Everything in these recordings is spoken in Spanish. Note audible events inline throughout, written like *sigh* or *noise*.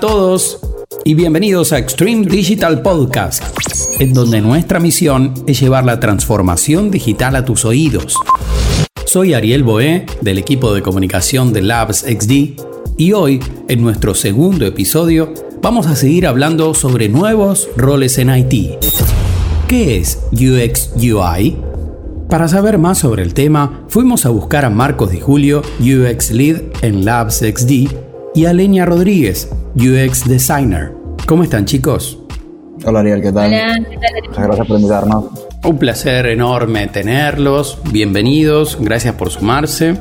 Todos y bienvenidos a Extreme Digital Podcast, en donde nuestra misión es llevar la transformación digital a tus oídos. Soy Ariel Boé del equipo de comunicación de Labs XD y hoy, en nuestro segundo episodio, vamos a seguir hablando sobre nuevos roles en IT. ¿Qué es UX UI? Para saber más sobre el tema, fuimos a buscar a Marcos Di Julio, UX Lead en Labs XD, y a Leña Rodríguez, UX Designer. ¿Cómo están chicos? Hola Ariel, ¿qué tal? Hola, ¿qué tal? Muchas gracias por invitarnos. Un placer enorme tenerlos, bienvenidos, gracias por sumarse.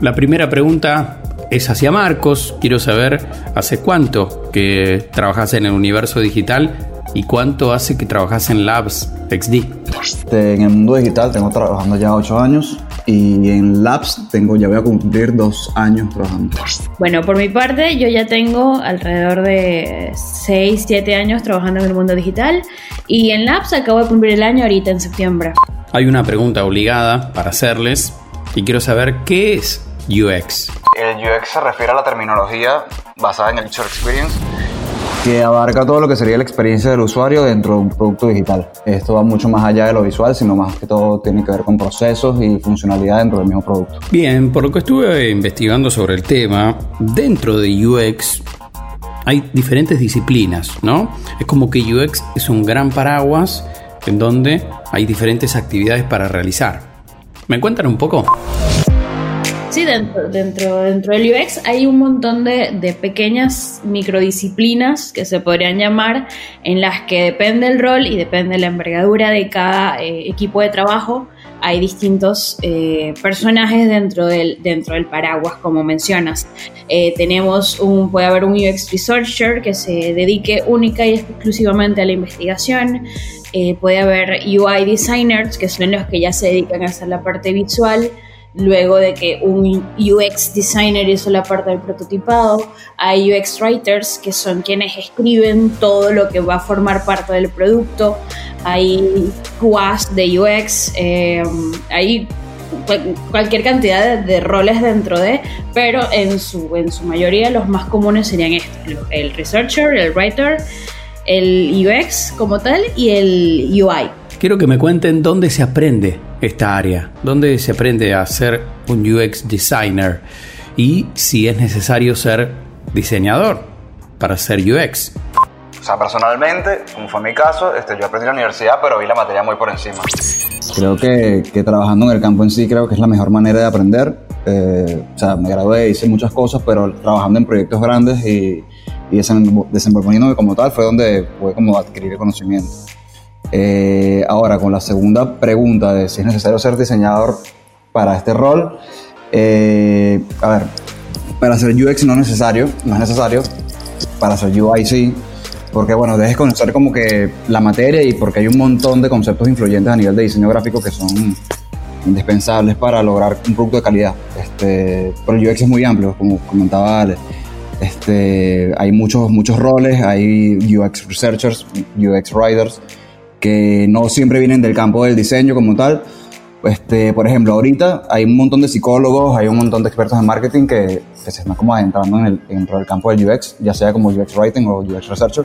La primera pregunta es hacia Marcos, quiero saber hace cuánto que trabajas en el universo digital ¿Y cuánto hace que trabajas en Labs XD? Este, en el mundo digital tengo trabajando ya 8 años y en Labs tengo ya voy a cumplir 2 años trabajando. Bueno, por mi parte yo ya tengo alrededor de 6, 7 años trabajando en el mundo digital y en Labs acabo de cumplir el año ahorita en septiembre. Hay una pregunta obligada para hacerles y quiero saber qué es UX. El UX se refiere a la terminología basada en el User Experience que abarca todo lo que sería la experiencia del usuario dentro de un producto digital. Esto va mucho más allá de lo visual, sino más que todo tiene que ver con procesos y funcionalidad dentro del mismo producto. Bien, por lo que estuve investigando sobre el tema, dentro de UX hay diferentes disciplinas, ¿no? Es como que UX es un gran paraguas en donde hay diferentes actividades para realizar. ¿Me cuentan un poco? Sí, dentro, dentro, dentro del UX hay un montón de, de, pequeñas microdisciplinas que se podrían llamar, en las que depende el rol y depende la envergadura de cada eh, equipo de trabajo. Hay distintos eh, personajes dentro del, dentro del paraguas, como mencionas. Eh, tenemos un, puede haber un UX researcher que se dedique única y exclusivamente a la investigación. puede haber UI designers, que son los que ya se dedican a hacer la parte visual luego de que un UX designer hizo la parte del prototipado, hay UX writers que son quienes escriben todo lo que va a formar parte del producto, hay QAs de UX, eh, hay cualquier cantidad de, roles dentro de, pero en su, en su mayoría los más comunes serían estos, el researcher, el writer, el UX como tal y el UI. Quiero que me cuenten dónde se aprende esta área, dónde se aprende a ser un UX designer y si es necesario ser diseñador para ser UX. O sea, personalmente, como fue mi caso, este, yo aprendí en la universidad, pero vi la materia muy por encima. Creo que, que trabajando en el campo en sí creo que es la mejor manera de aprender. Eh, o sea, me gradué, hice muchas cosas, pero trabajando en proyectos grandes y, y desenvolviéndome como tal fue donde pude como adquirir el conocimiento. Eh, ahora, con la segunda pregunta de si es necesario ser diseñador para este rol, eh, a ver, para hacer UX no es necesario, no es necesario, para hacer UI sí, porque bueno, debes conocer como que la materia y porque hay un montón de conceptos influyentes a nivel de diseño gráfico que son indispensables para lograr un producto de calidad. Este, pero el UX es muy amplio, como comentaba Ale. Este, hay muchos, muchos roles, hay UX researchers, UX writers, que no siempre vienen del campo del diseño como tal. Este, por ejemplo, ahorita hay un montón de psicólogos, hay un montón de expertos en marketing que, se están como adentrando en el, dentro del campo del UX, ya sea como UX Writing o UX Researcher,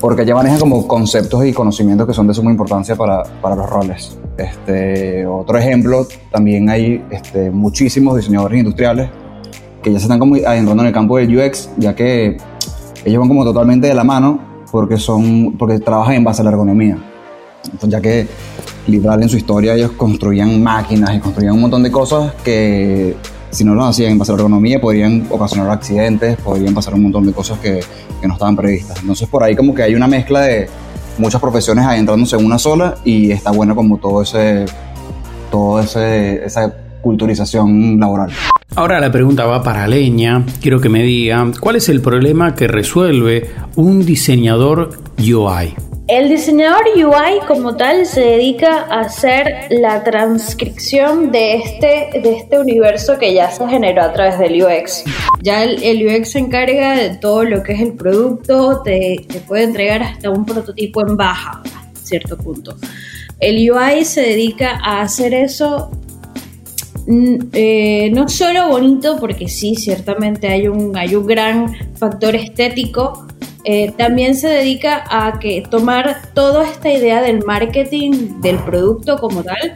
porque ya manejan como conceptos y conocimientos que son de suma importancia para, para los roles. Este, otro ejemplo, también hay este, muchísimos diseñadores industriales que ya se están como adentrando en el campo del UX, ya que ellos van como totalmente de la mano porque, son, porque trabajan en base a la ergonomía. Ya que literal en su historia ellos construían máquinas y construían un montón de cosas que si no lo hacían en base a la ergonomía podrían ocasionar accidentes, podrían pasar un montón de cosas que, que no estaban previstas. Entonces por ahí como que hay una mezcla de muchas profesiones adentrándose en una sola y está bueno como todo ese, todo ese, esa culturización laboral. Ahora la pregunta va para Leña. Quiero que me diga, ¿cuál es el problema que resuelve un diseñador UI? El diseñador UI como tal se dedica a hacer la transcripción de este, de este universo que ya se generó a través del UX. Ya el, UX se encarga de todo lo que es el producto, te, te puede entregar hasta un prototipo en baja, a cierto punto. El UI se dedica a hacer eso eh, no solo bonito, porque sí, ciertamente hay un, hay un gran factor estético, eh, también se dedica a que tomar toda esta idea del marketing del producto como tal,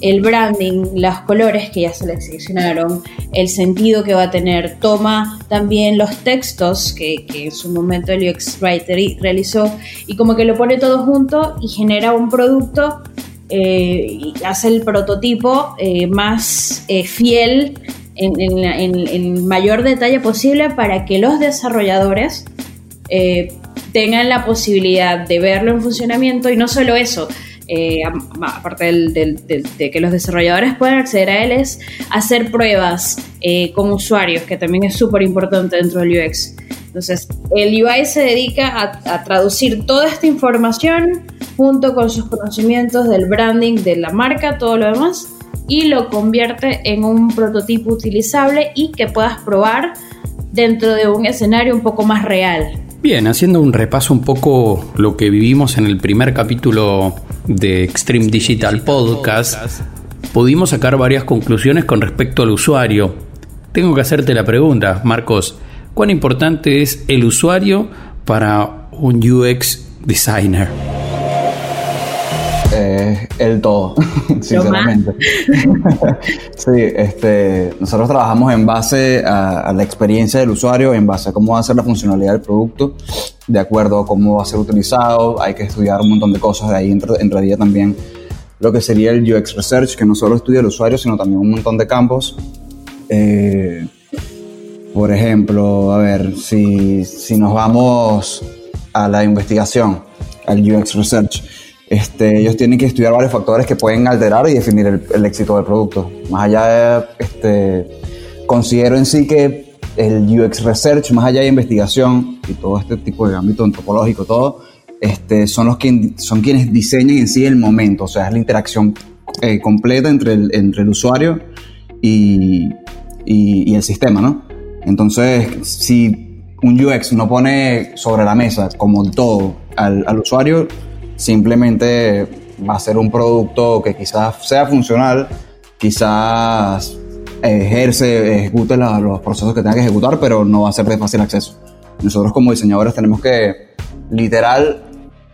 el branding, los colores que ya se le seleccionaron, el sentido que va a tener, toma también los textos que, en su momento el UX Writer realizó y como que lo pone todo junto y genera un producto eh, y hace el prototipo eh, más eh, fiel en, el mayor detalle posible para que los desarrolladores tengan la posibilidad de verlo en funcionamiento y no solo eso, aparte de que los desarrolladores puedan acceder a él, es hacer pruebas con usuarios, que también es súper importante dentro del UX. Entonces, el UI se dedica a traducir toda esta información junto con sus conocimientos del branding de la marca, todo lo demás, y lo convierte en un prototipo utilizable y que puedas probar dentro de un escenario un poco más real. Bien, haciendo un repaso un poco lo que vivimos en el primer capítulo de Extreme Digital Podcast, pudimos sacar varias conclusiones con respecto al usuario. Tengo que hacerte la pregunta, Marcos, ¿cuán importante es el usuario para un UX designer? Eh, el todo, *laughs* sinceramente. *laughs* sí, este, nosotros trabajamos en base a, la experiencia del usuario, en base a cómo va a ser la funcionalidad del producto, de acuerdo a cómo va a ser utilizado. Hay que estudiar un montón de cosas, de ahí entraría también lo que sería el UX Research, que no solo estudia el usuario, sino también un montón de campos. Eh, por ejemplo, a ver, si, si nos vamos a la investigación, al UX Research, este, ellos tienen que estudiar varios factores que pueden alterar y definir el, éxito del producto. Más allá de, este, considero en sí que el UX Research, más allá de investigación y todo este tipo de ámbito antropológico, todo, este, son, los que, son quienes diseñan en sí el momento, o sea, es la interacción eh, completa entre el, entre el usuario y, y, el sistema, ¿no? Entonces, si un UX no pone sobre la mesa como todo al, al usuario, simplemente va a ser un producto que quizás sea funcional, quizás ejerce, ejecute los procesos que tenga que ejecutar, pero no va a ser de fácil acceso. Nosotros como diseñadores tenemos que literal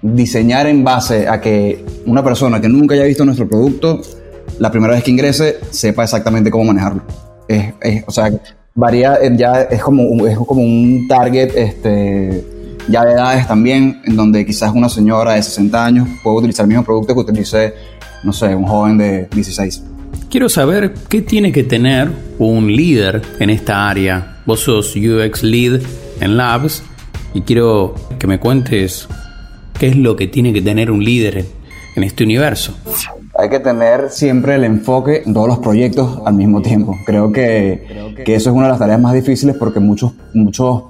diseñar en base a que una persona que nunca haya visto nuestro producto, la primera vez que ingrese, sepa exactamente cómo manejarlo. o sea, varía, ya es como, es como un target este, ya de edades también, en donde quizás una señora de 60 años puede utilizar el mismo producto que utilice, no sé, un joven de 16. Quiero saber qué tiene que tener un líder en esta área. Vos sos UX Lead en Labs y quiero que me cuentes qué es lo que tiene que tener un líder en, este universo. Hay que tener siempre el enfoque en todos los proyectos al mismo tiempo. Creo que, que eso es una de las tareas más difíciles porque muchos, muchos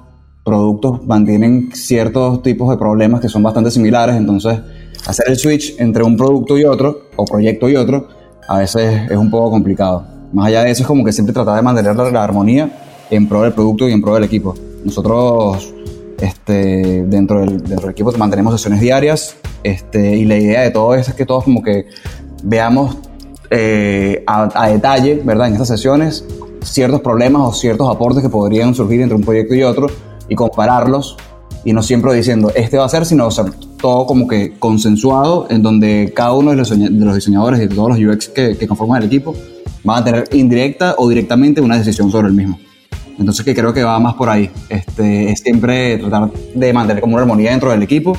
productos mantienen ciertos tipos de problemas que son bastante similares, entonces hacer el switch entre un producto y otro, o proyecto y otro, a veces es un poco complicado. Más allá de eso es como que siempre tratar de mantener la, armonía en pro del producto y en pro del equipo. Nosotros este, dentro, del, dentro del equipo mantenemos sesiones diarias este, y la idea de todo eso es que todos como que veamos eh, a, a, detalle, ¿verdad? En estas sesiones ciertos problemas o ciertos aportes que podrían surgir entre un proyecto y otro y compararlos y no siempre diciendo este va a ser, sino ser todo como que consensuado en donde cada uno de los, diseñadores y de todos los UX que, conforman el equipo van a tener indirecta o directamente una decisión sobre el mismo. Entonces que creo que va más por ahí. Este, es siempre tratar de mantener como una armonía dentro del equipo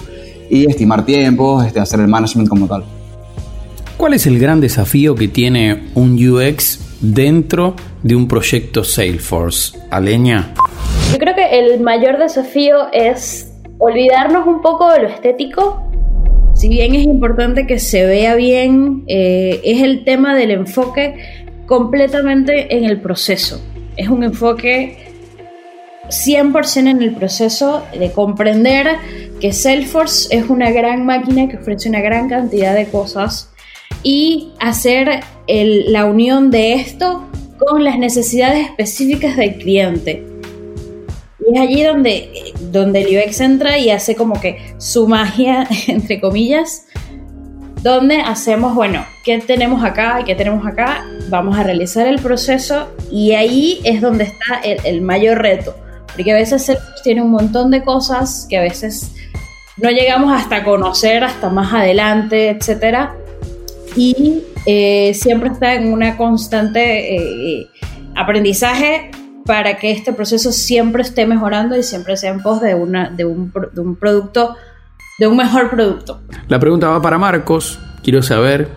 y estimar tiempos, este, hacer el management como tal. ¿Cuál es el gran desafío que tiene un UX dentro de un proyecto Salesforce? Aleña. Yo creo que el mayor desafío es olvidarnos un poco de lo estético. Si bien es importante que se vea bien, eh, es el tema del enfoque completamente en el proceso. Es un enfoque 100% en el proceso de comprender que Salesforce es una gran máquina que ofrece una gran cantidad de cosas y hacer la unión de esto con las necesidades específicas del cliente. Es allí donde, donde el UX entra y hace como que su magia, *laughs* entre comillas, donde hacemos, bueno, ¿qué tenemos acá qué tenemos acá? Vamos a realizar el proceso y ahí es donde está el, mayor reto, porque a veces tiene un montón de cosas que a veces no llegamos hasta conocer hasta más adelante, etcétera, y eh, siempre está en una constante eh, aprendizaje para que este proceso siempre esté mejorando y siempre sea en pos de, una, de, un, de un producto de un mejor producto. La pregunta va para Marcos. Quiero saber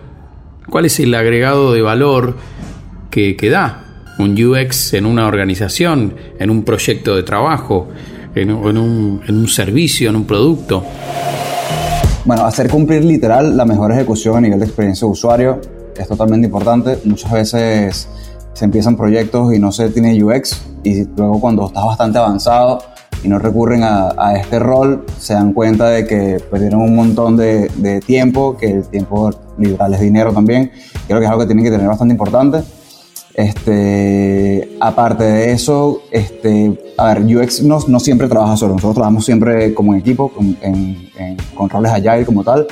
cuál es el agregado de valor que, da un UX en una organización, en un proyecto de trabajo, en, un, en un servicio, en un producto. Bueno, hacer cumplir literal la mejor ejecución a nivel de experiencia de usuario es totalmente importante. Muchas veces se empiezan proyectos y no se tiene UX y luego cuando estás bastante avanzado y no recurren a, este rol, se dan cuenta de que perdieron un montón de, tiempo, que el tiempo literal es dinero también. Creo que es algo que tienen que tener bastante importante. Este, aparte de eso, este, a ver, UX no, no, siempre trabaja solo, nosotros trabajamos siempre como en equipo, con, en, con roles agile como tal.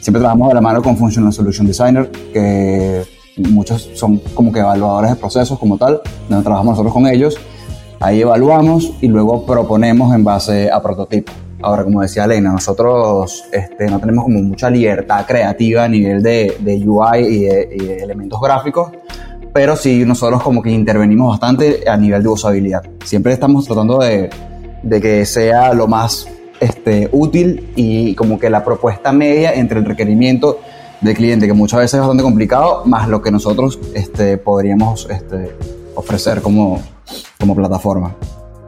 Siempre trabajamos de la mano con Functional Solution Designer, que muchos son como que evaluadores de procesos como tal, donde trabajamos nosotros con ellos Ahí evaluamos y luego proponemos en base a prototipos. Ahora, como decía Elena, nosotros este, no tenemos como mucha libertad creativa a nivel de, UI y de, elementos gráficos, pero sí nosotros como que intervenimos bastante a nivel de usabilidad. Siempre estamos tratando de, que sea lo más este, útil y como que la propuesta media entre el requerimiento del cliente, que muchas veces es bastante complicado, más lo que nosotros este, podríamos este, ofrecer como, como plataforma.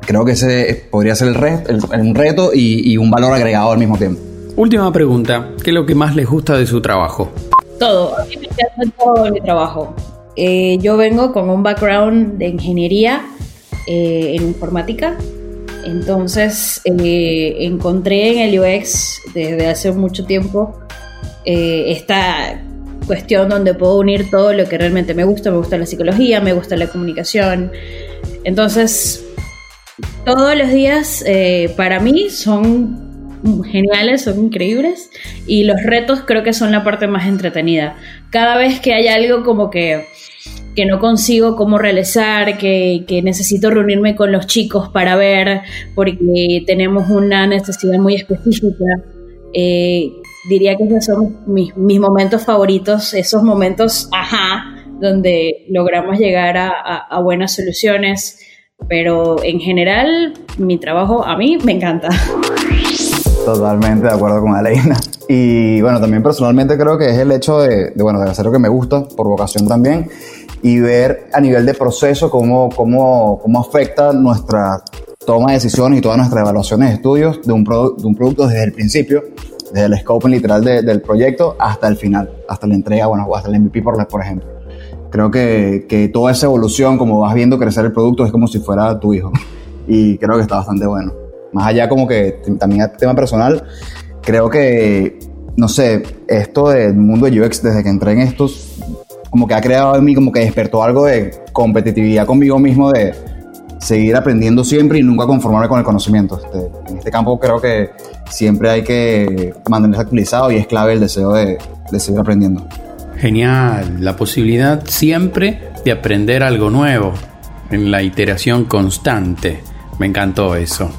Creo que ese podría ser el, el, reto y, un valor agregado al mismo tiempo. Última pregunta, ¿qué es lo que más les gusta de su trabajo? Todo, a mí me encanta todo mi trabajo. Eh, yo vengo con un background de ingeniería eh, en informática, entonces eh, encontré en el UX desde hace mucho tiempo esta cuestión donde puedo unir todo lo que realmente me gusta. Me gusta la psicología, me gusta la comunicación. Entonces, todos los días eh, para mí son geniales, son increíbles y los retos creo que son la parte más entretenida. Cada vez que hay algo como que, que no consigo cómo realizar, que, que, necesito reunirme con los chicos para ver porque tenemos una necesidad muy específica, eh, diría que esos son mis, momentos favoritos, esos momentos, ajá, donde logramos llegar a, buenas soluciones, pero en general mi trabajo a mí me encanta. Totalmente de acuerdo con Aleina. Y bueno, también personalmente creo que es el hecho de, bueno, de hacer lo que me gusta, por vocación también, y ver a nivel de proceso cómo, cómo, cómo afecta nuestra toma de decisiones y todas nuestras evaluaciones de estudios de un, de un producto desde el principio desde el scope literal del proyecto hasta el final, hasta la entrega, bueno, hasta el MVP por, por ejemplo. Creo que, que, toda esa evolución, como vas viendo crecer el producto, es como si fuera tu hijo. Y creo que está bastante bueno. Más allá como que también el tema personal, creo que, no sé, esto del mundo de UX, desde que entré en estos, como que ha creado en mí, como que despertó algo de competitividad conmigo mismo, de seguir aprendiendo siempre y nunca conformarme con el conocimiento. Este, en este campo creo que siempre hay que mantenerse actualizado y es clave el deseo de, seguir aprendiendo. Genial, la posibilidad siempre de aprender algo nuevo en la iteración constante. Me encantó eso.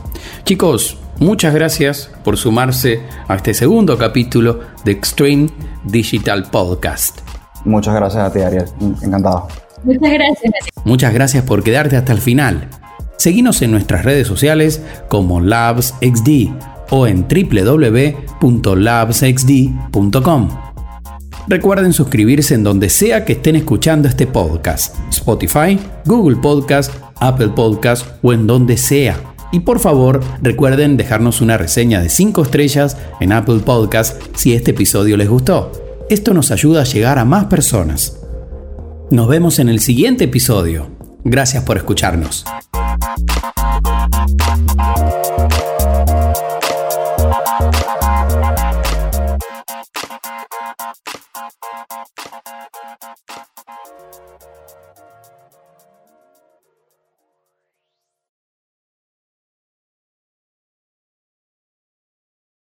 Chicos, muchas gracias por sumarse a este segundo capítulo de Extreme Digital Podcast. Muchas gracias a ti, Ariel. Encantado. Muchas gracias. Muchas gracias por quedarte hasta el final. Seguinos en nuestras redes sociales como LabsXD o en www.labsxd.com. Recuerden suscribirse en donde sea que estén escuchando este podcast, Spotify, Google Podcast, Apple Podcast o en donde sea. Y por favor, recuerden dejarnos una reseña de 5 estrellas en Apple Podcast si este episodio les gustó. Esto nos ayuda a llegar a más personas. Nos vemos en el siguiente episodio. Gracias por escucharnos.